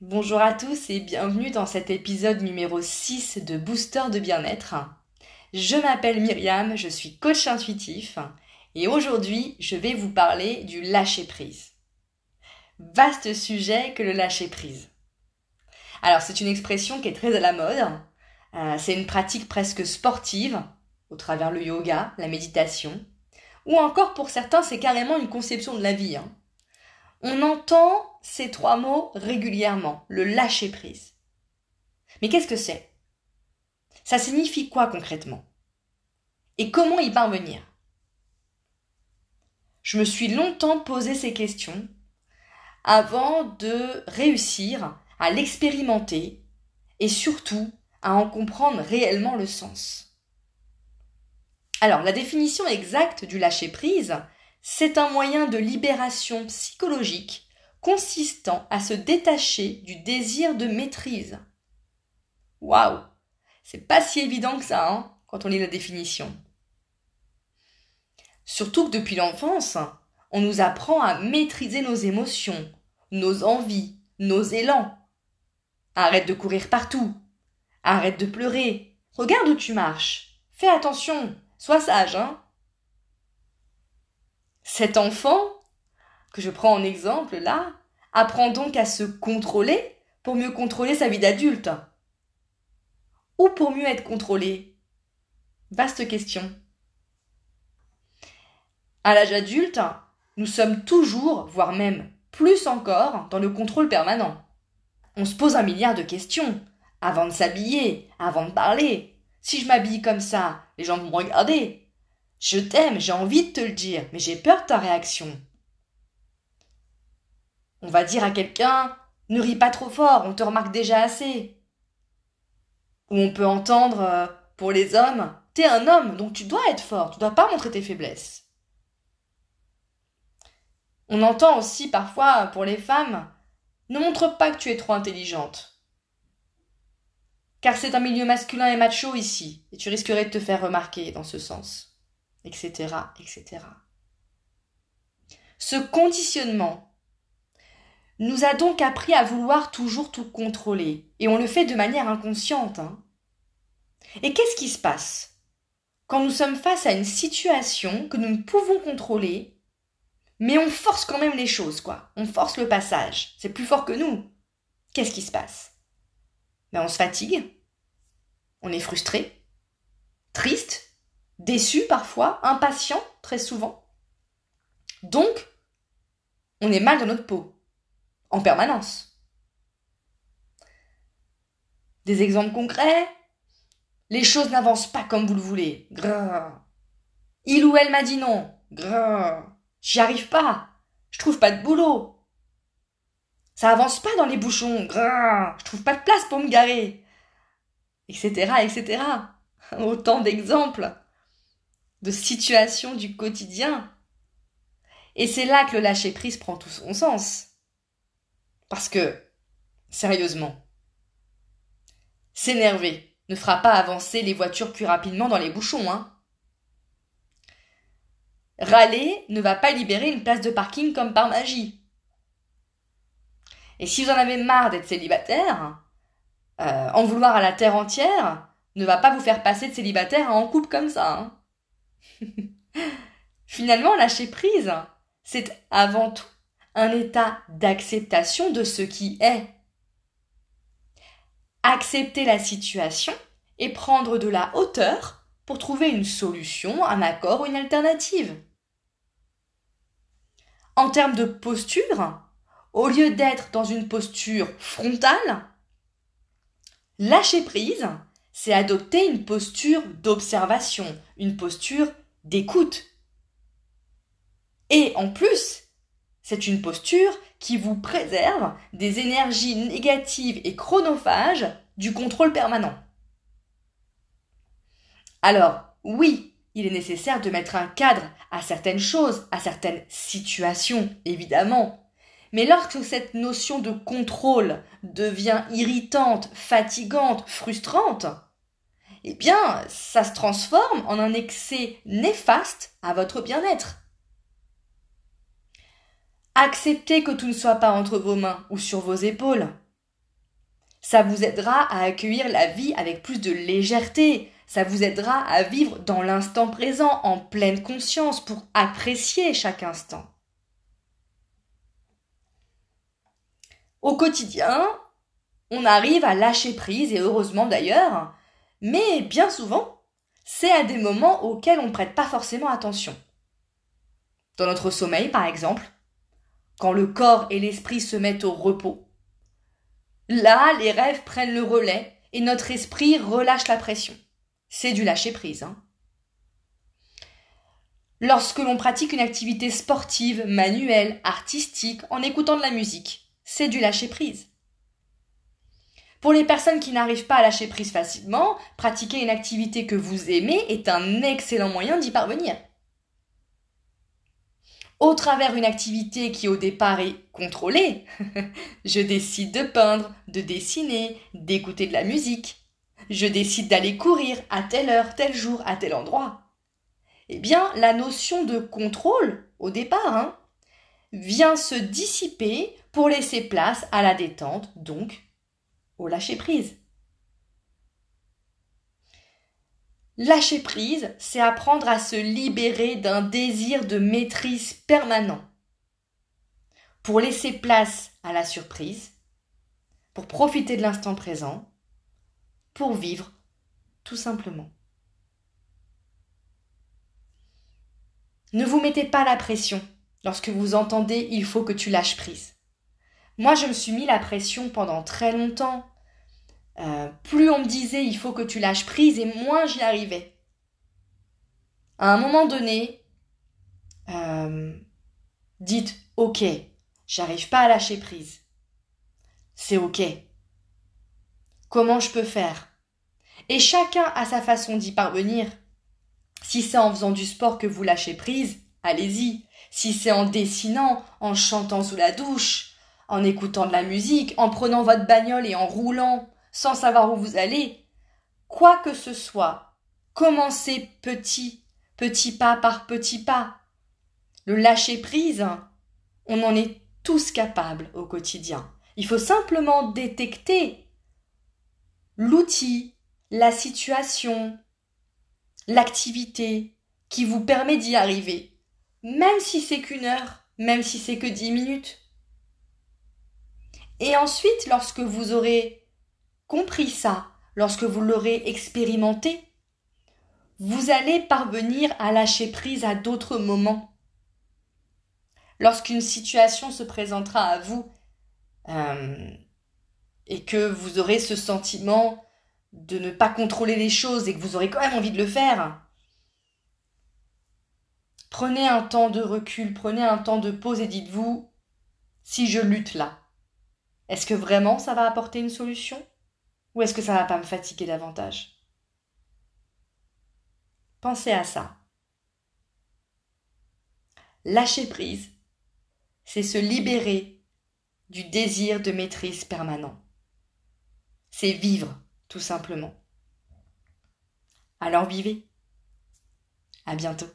Bonjour à tous et bienvenue dans cet épisode numéro 6 de Booster de bien-être. Je m'appelle Myriam, je suis coach intuitif et aujourd'hui je vais vous parler du lâcher-prise. Vaste sujet que le lâcher-prise. Alors c'est une expression qui est très à la mode, euh, c'est une pratique presque sportive au travers le yoga, la méditation, ou encore pour certains c'est carrément une conception de la vie. Hein. On entend ces trois mots régulièrement, le lâcher prise. Mais qu'est-ce que c'est? Ça signifie quoi concrètement? Et comment y parvenir? Je me suis longtemps posé ces questions avant de réussir à l'expérimenter et surtout à en comprendre réellement le sens. Alors, la définition exacte du lâcher prise, c'est un moyen de libération psychologique consistant à se détacher du désir de maîtrise. Waouh C'est pas si évident que ça, hein, quand on lit la définition. Surtout que depuis l'enfance, on nous apprend à maîtriser nos émotions, nos envies, nos élans. Arrête de courir partout. Arrête de pleurer. Regarde où tu marches. Fais attention. Sois sage, hein. Cet enfant, que je prends en exemple là, apprend donc à se contrôler pour mieux contrôler sa vie d'adulte. Ou pour mieux être contrôlé Vaste question. À l'âge adulte, nous sommes toujours, voire même plus encore, dans le contrôle permanent. On se pose un milliard de questions avant de s'habiller, avant de parler. Si je m'habille comme ça, les gens vont me regarder. Je t'aime, j'ai envie de te le dire, mais j'ai peur de ta réaction. On va dire à quelqu'un Ne ris pas trop fort, on te remarque déjà assez. Ou on peut entendre euh, pour les hommes T'es un homme, donc tu dois être fort, tu dois pas montrer tes faiblesses. On entend aussi parfois pour les femmes Ne montre pas que tu es trop intelligente. Car c'est un milieu masculin et macho ici, et tu risquerais de te faire remarquer dans ce sens etc., etc. Ce conditionnement nous a donc appris à vouloir toujours tout contrôler, et on le fait de manière inconsciente. Hein. Et qu'est-ce qui se passe quand nous sommes face à une situation que nous ne pouvons contrôler, mais on force quand même les choses, quoi. On force le passage. C'est plus fort que nous. Qu'est-ce qui se passe? Ben, On se fatigue, on est frustré, triste, déçu parfois, impatient très souvent. Donc, on est mal dans notre peau, en permanence. Des exemples concrets Les choses n'avancent pas comme vous le voulez. Grrr. Il ou elle m'a dit non. J'y arrive pas. Je trouve pas de boulot. Ça avance pas dans les bouchons. Grrr. Je trouve pas de place pour me garer. Etc., etc. Autant d'exemples de situations du quotidien. Et c'est là que le lâcher-prise prend tout son sens. Parce que, sérieusement, s'énerver ne fera pas avancer les voitures plus rapidement dans les bouchons, hein. Râler ne va pas libérer une place de parking comme par magie. Et si vous en avez marre d'être célibataire, euh, en vouloir à la terre entière ne va pas vous faire passer de célibataire en couple comme ça. Hein. Finalement, lâcher prise, c'est avant tout un état d'acceptation de ce qui est. Accepter la situation et prendre de la hauteur pour trouver une solution, un accord ou une alternative. En termes de posture, au lieu d'être dans une posture frontale, lâcher prise, c'est adopter une posture d'observation, une posture d'écoute. Et en plus, c'est une posture qui vous préserve des énergies négatives et chronophages du contrôle permanent. Alors, oui, il est nécessaire de mettre un cadre à certaines choses, à certaines situations, évidemment. Mais lorsque cette notion de contrôle devient irritante, fatigante, frustrante, eh bien, ça se transforme en un excès néfaste à votre bien-être. Acceptez que tout ne soit pas entre vos mains ou sur vos épaules. Ça vous aidera à accueillir la vie avec plus de légèreté. Ça vous aidera à vivre dans l'instant présent, en pleine conscience, pour apprécier chaque instant. Au quotidien, on arrive à lâcher prise, et heureusement d'ailleurs, mais bien souvent, c'est à des moments auxquels on ne prête pas forcément attention. Dans notre sommeil, par exemple, quand le corps et l'esprit se mettent au repos. Là, les rêves prennent le relais et notre esprit relâche la pression. C'est du lâcher prise. Hein. Lorsque l'on pratique une activité sportive, manuelle, artistique, en écoutant de la musique, c'est du lâcher prise. Pour les personnes qui n'arrivent pas à lâcher prise facilement, pratiquer une activité que vous aimez est un excellent moyen d'y parvenir. Au travers d'une activité qui au départ est contrôlée, je décide de peindre, de dessiner, d'écouter de la musique. Je décide d'aller courir à telle heure, tel jour, à tel endroit. Eh bien, la notion de contrôle, au départ, hein, vient se dissiper pour laisser place à la détente, donc lâcher-prise. Lâcher prise, c'est apprendre à se libérer d'un désir de maîtrise permanent, pour laisser place à la surprise, pour profiter de l'instant présent, pour vivre tout simplement. Ne vous mettez pas la pression lorsque vous entendez il faut que tu lâches prise. Moi, je me suis mis la pression pendant très longtemps. Euh, plus on me disait il faut que tu lâches prise et moins j'y arrivais. À un moment donné, euh, dites ok, j'arrive pas à lâcher prise. C'est ok. Comment je peux faire? Et chacun a sa façon d'y parvenir. Si c'est en faisant du sport que vous lâchez prise, allez-y. Si c'est en dessinant, en chantant sous la douche, en écoutant de la musique, en prenant votre bagnole et en roulant sans savoir où vous allez, quoi que ce soit, commencez petit, petit pas par petit pas. Le lâcher prise, on en est tous capables au quotidien. Il faut simplement détecter l'outil, la situation, l'activité qui vous permet d'y arriver, même si c'est qu'une heure, même si c'est que dix minutes. Et ensuite, lorsque vous aurez compris ça, lorsque vous l'aurez expérimenté, vous allez parvenir à lâcher prise à d'autres moments. Lorsqu'une situation se présentera à vous euh, et que vous aurez ce sentiment de ne pas contrôler les choses et que vous aurez quand même envie de le faire, prenez un temps de recul, prenez un temps de pause et dites-vous, si je lutte là, est-ce que vraiment ça va apporter une solution? Ou est-ce que ça va pas me fatiguer davantage? Pensez à ça. Lâcher prise, c'est se libérer du désir de maîtrise permanent. C'est vivre, tout simplement. Alors vivez. À bientôt.